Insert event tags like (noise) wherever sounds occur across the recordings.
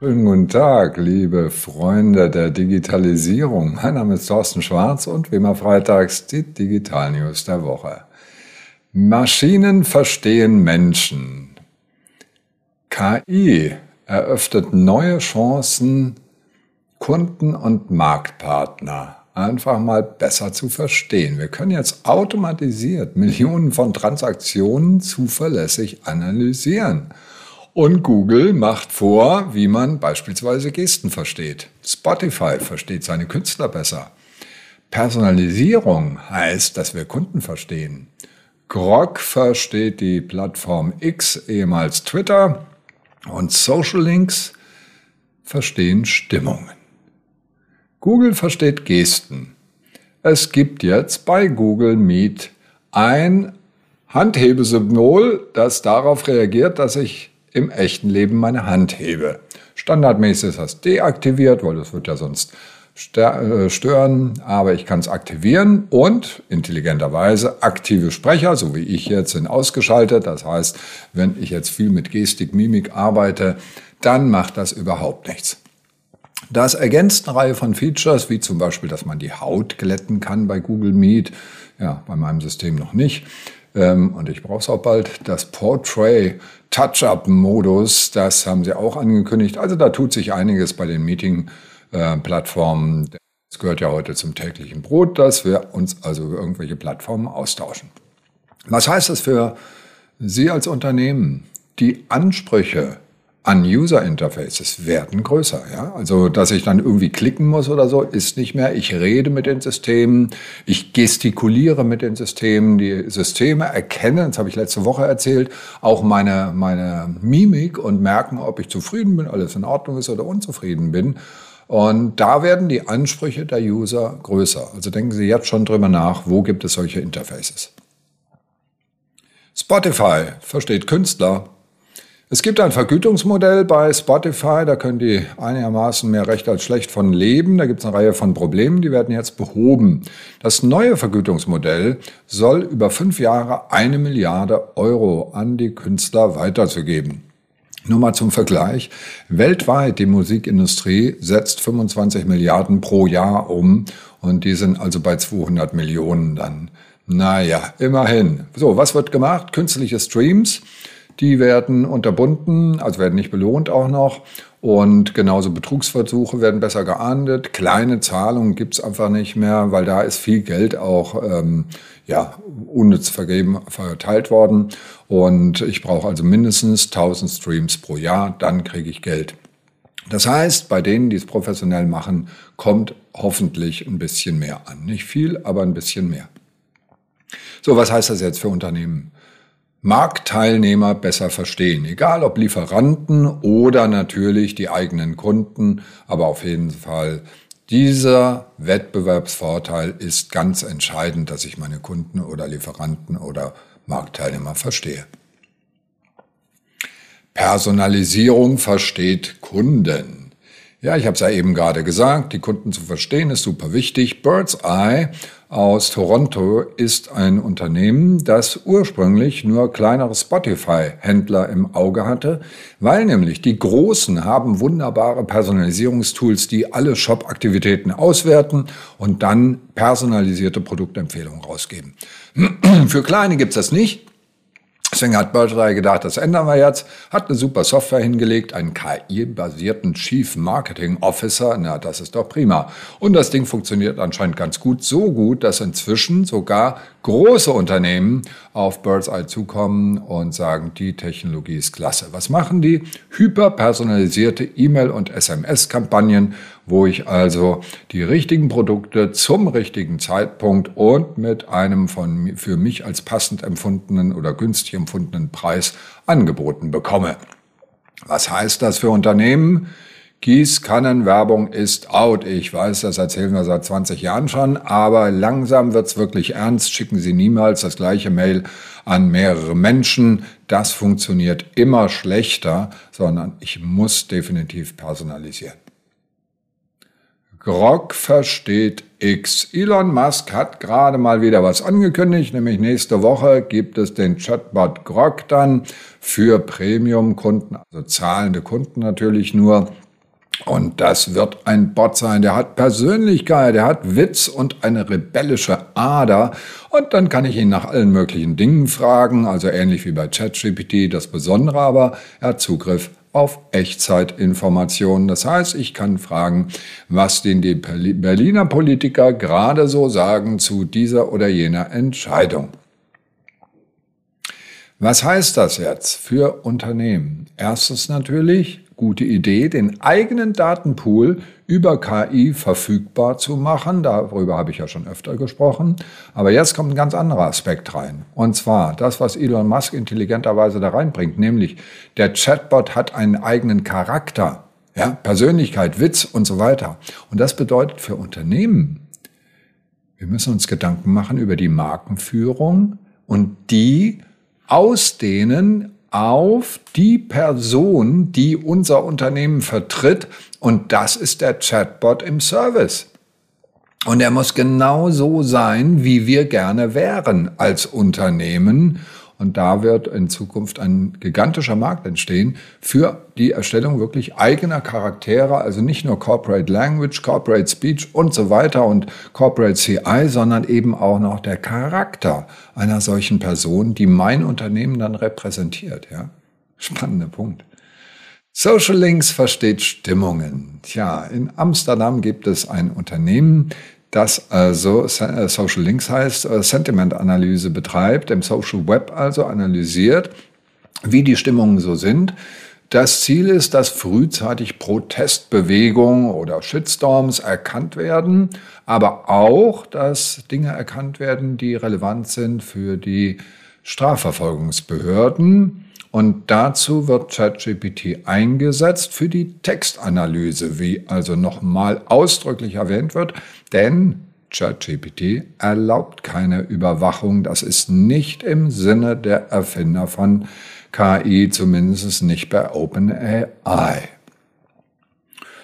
Schönen guten Tag, liebe Freunde der Digitalisierung. Mein Name ist Thorsten Schwarz und wie immer freitags die Digital News der Woche. Maschinen verstehen Menschen. KI eröffnet neue Chancen, Kunden und Marktpartner einfach mal besser zu verstehen. Wir können jetzt automatisiert Millionen von Transaktionen zuverlässig analysieren. Und Google macht vor, wie man beispielsweise Gesten versteht. Spotify versteht seine Künstler besser. Personalisierung heißt, dass wir Kunden verstehen. Grok versteht die Plattform X, ehemals Twitter. Und Social Links verstehen Stimmungen. Google versteht Gesten. Es gibt jetzt bei Google Meet ein Handhebesymbol, das darauf reagiert, dass ich im echten Leben meine Hand hebe. Standardmäßig ist das deaktiviert, weil das wird ja sonst äh, stören, aber ich kann es aktivieren und intelligenterweise aktive Sprecher, so wie ich jetzt, sind ausgeschaltet. Das heißt, wenn ich jetzt viel mit Gestik, Mimik arbeite, dann macht das überhaupt nichts. Das ergänzt eine Reihe von Features, wie zum Beispiel, dass man die Haut glätten kann bei Google Meet. Ja, bei meinem System noch nicht. Ähm, und ich brauche es auch bald. Das Portrait Touch-Up-Modus, das haben sie auch angekündigt. Also da tut sich einiges bei den Meeting-Plattformen. Es gehört ja heute zum täglichen Brot, dass wir uns also über irgendwelche Plattformen austauschen. Was heißt das für Sie als Unternehmen? Die Ansprüche an User Interfaces werden größer. Ja? Also, dass ich dann irgendwie klicken muss oder so, ist nicht mehr. Ich rede mit den Systemen, ich gestikuliere mit den Systemen, die Systeme erkennen, das habe ich letzte Woche erzählt, auch meine, meine Mimik und merken, ob ich zufrieden bin, alles in Ordnung ist oder unzufrieden bin. Und da werden die Ansprüche der User größer. Also denken Sie jetzt schon drüber nach, wo gibt es solche Interfaces. Spotify versteht Künstler, es gibt ein Vergütungsmodell bei Spotify, da können die einigermaßen mehr recht als schlecht von leben. Da gibt es eine Reihe von Problemen, die werden jetzt behoben. Das neue Vergütungsmodell soll über fünf Jahre eine Milliarde Euro an die Künstler weiterzugeben. Nur mal zum Vergleich. Weltweit die Musikindustrie setzt 25 Milliarden pro Jahr um und die sind also bei 200 Millionen dann. Naja, immerhin. So, was wird gemacht? Künstliche Streams. Die werden unterbunden, also werden nicht belohnt auch noch. Und genauso Betrugsversuche werden besser geahndet. Kleine Zahlungen gibt's einfach nicht mehr, weil da ist viel Geld auch ähm, ja, unnütz vergeben, verteilt worden. Und ich brauche also mindestens 1000 Streams pro Jahr, dann kriege ich Geld. Das heißt, bei denen, die es professionell machen, kommt hoffentlich ein bisschen mehr an. Nicht viel, aber ein bisschen mehr. So, was heißt das jetzt für Unternehmen? Marktteilnehmer besser verstehen, egal ob Lieferanten oder natürlich die eigenen Kunden, aber auf jeden Fall dieser Wettbewerbsvorteil ist ganz entscheidend, dass ich meine Kunden oder Lieferanten oder Marktteilnehmer verstehe. Personalisierung versteht Kunden. Ja, ich habe es ja eben gerade gesagt, die Kunden zu verstehen ist super wichtig. Bird's Eye aus Toronto ist ein Unternehmen, das ursprünglich nur kleinere Spotify-Händler im Auge hatte, weil nämlich die Großen haben wunderbare Personalisierungstools, die alle Shop-Aktivitäten auswerten und dann personalisierte Produktempfehlungen rausgeben. (clears throat) Für Kleine gibt's das nicht. Deswegen hat Birdseye gedacht, das ändern wir jetzt, hat eine super Software hingelegt, einen KI-basierten Chief Marketing Officer, na, das ist doch prima. Und das Ding funktioniert anscheinend ganz gut, so gut, dass inzwischen sogar große Unternehmen auf Birdseye zukommen und sagen, die Technologie ist klasse. Was machen die? Hyperpersonalisierte E-Mail- und SMS-Kampagnen, wo ich also die richtigen Produkte zum richtigen Zeitpunkt und mit einem von für mich als passend empfundenen oder günstig empfundenen Preis angeboten bekomme. Was heißt das für Unternehmen? Gießkannenwerbung ist out. Ich weiß, das erzählen wir seit 20 Jahren schon, aber langsam wird's wirklich ernst. Schicken Sie niemals das gleiche Mail an mehrere Menschen. Das funktioniert immer schlechter, sondern ich muss definitiv personalisieren. Grog versteht X. Elon Musk hat gerade mal wieder was angekündigt, nämlich nächste Woche gibt es den Chatbot Grog dann für Premium-Kunden, also zahlende Kunden natürlich nur. Und das wird ein Bot sein, der hat Persönlichkeit, der hat Witz und eine rebellische Ader. Und dann kann ich ihn nach allen möglichen Dingen fragen, also ähnlich wie bei ChatGPT. Das Besondere aber, er hat Zugriff auf Echtzeitinformationen. Das heißt, ich kann fragen, was denn die Berliner Politiker gerade so sagen zu dieser oder jener Entscheidung. Was heißt das jetzt für Unternehmen? Erstens natürlich, gute Idee, den eigenen Datenpool über KI verfügbar zu machen. Darüber habe ich ja schon öfter gesprochen. Aber jetzt kommt ein ganz anderer Aspekt rein. Und zwar das, was Elon Musk intelligenterweise da reinbringt, nämlich der Chatbot hat einen eigenen Charakter, ja, Persönlichkeit, Witz und so weiter. Und das bedeutet für Unternehmen, wir müssen uns Gedanken machen über die Markenführung und die ausdehnen auf die Person, die unser Unternehmen vertritt. Und das ist der Chatbot im Service. Und er muss genau so sein, wie wir gerne wären als Unternehmen. Und da wird in Zukunft ein gigantischer Markt entstehen für die Erstellung wirklich eigener Charaktere, also nicht nur Corporate Language, Corporate Speech und so weiter und Corporate CI, sondern eben auch noch der Charakter einer solchen Person, die mein Unternehmen dann repräsentiert. Ja? Spannender Punkt. Social Links versteht Stimmungen. Tja, in Amsterdam gibt es ein Unternehmen, das also äh, Social Links heißt, äh, Sentiment-Analyse betreibt, im Social Web also analysiert, wie die Stimmungen so sind. Das Ziel ist, dass frühzeitig Protestbewegungen oder Shitstorms erkannt werden, aber auch, dass Dinge erkannt werden, die relevant sind für die Strafverfolgungsbehörden. Und dazu wird ChatGPT eingesetzt für die Textanalyse, wie also nochmal ausdrücklich erwähnt wird, denn ChatGPT erlaubt keine Überwachung. Das ist nicht im Sinne der Erfinder von KI, zumindest nicht bei OpenAI.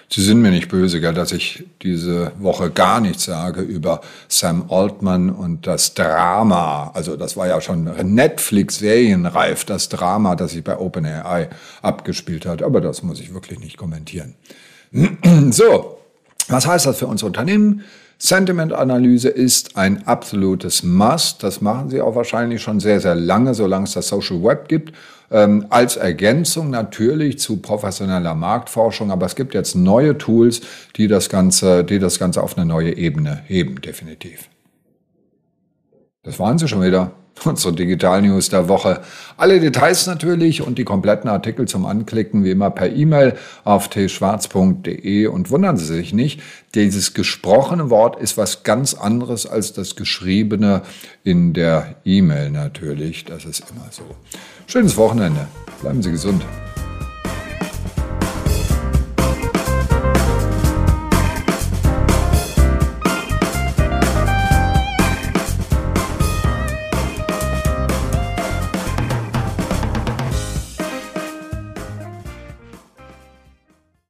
Sie sind mir nicht böse, gell, dass ich diese Woche gar nichts sage über Sam Altman und das Drama. Also das war ja schon Netflix-Serienreif, das Drama, das sich bei OpenAI abgespielt hat. Aber das muss ich wirklich nicht kommentieren. (clears throat) So, was heißt das für unser Unternehmen? Sentiment-Analyse ist ein absolutes Must. Das machen Sie auch wahrscheinlich schon sehr, sehr lange, solange es das Social Web gibt. Ähm, als Ergänzung natürlich zu professioneller Marktforschung. Aber es gibt jetzt neue Tools, die das Ganze, die das Ganze auf eine neue Ebene heben, definitiv. Das waren sie schon wieder (laughs) unsere Digital News der Woche. Alle Details natürlich und die kompletten Artikel zum Anklicken wie immer per E-Mail auf tschwarz.de und wundern Sie sich nicht, dieses gesprochene Wort ist was ganz anderes als das geschriebene in der E-Mail natürlich. Das ist immer so. Schönes Wochenende. Bleiben Sie gesund.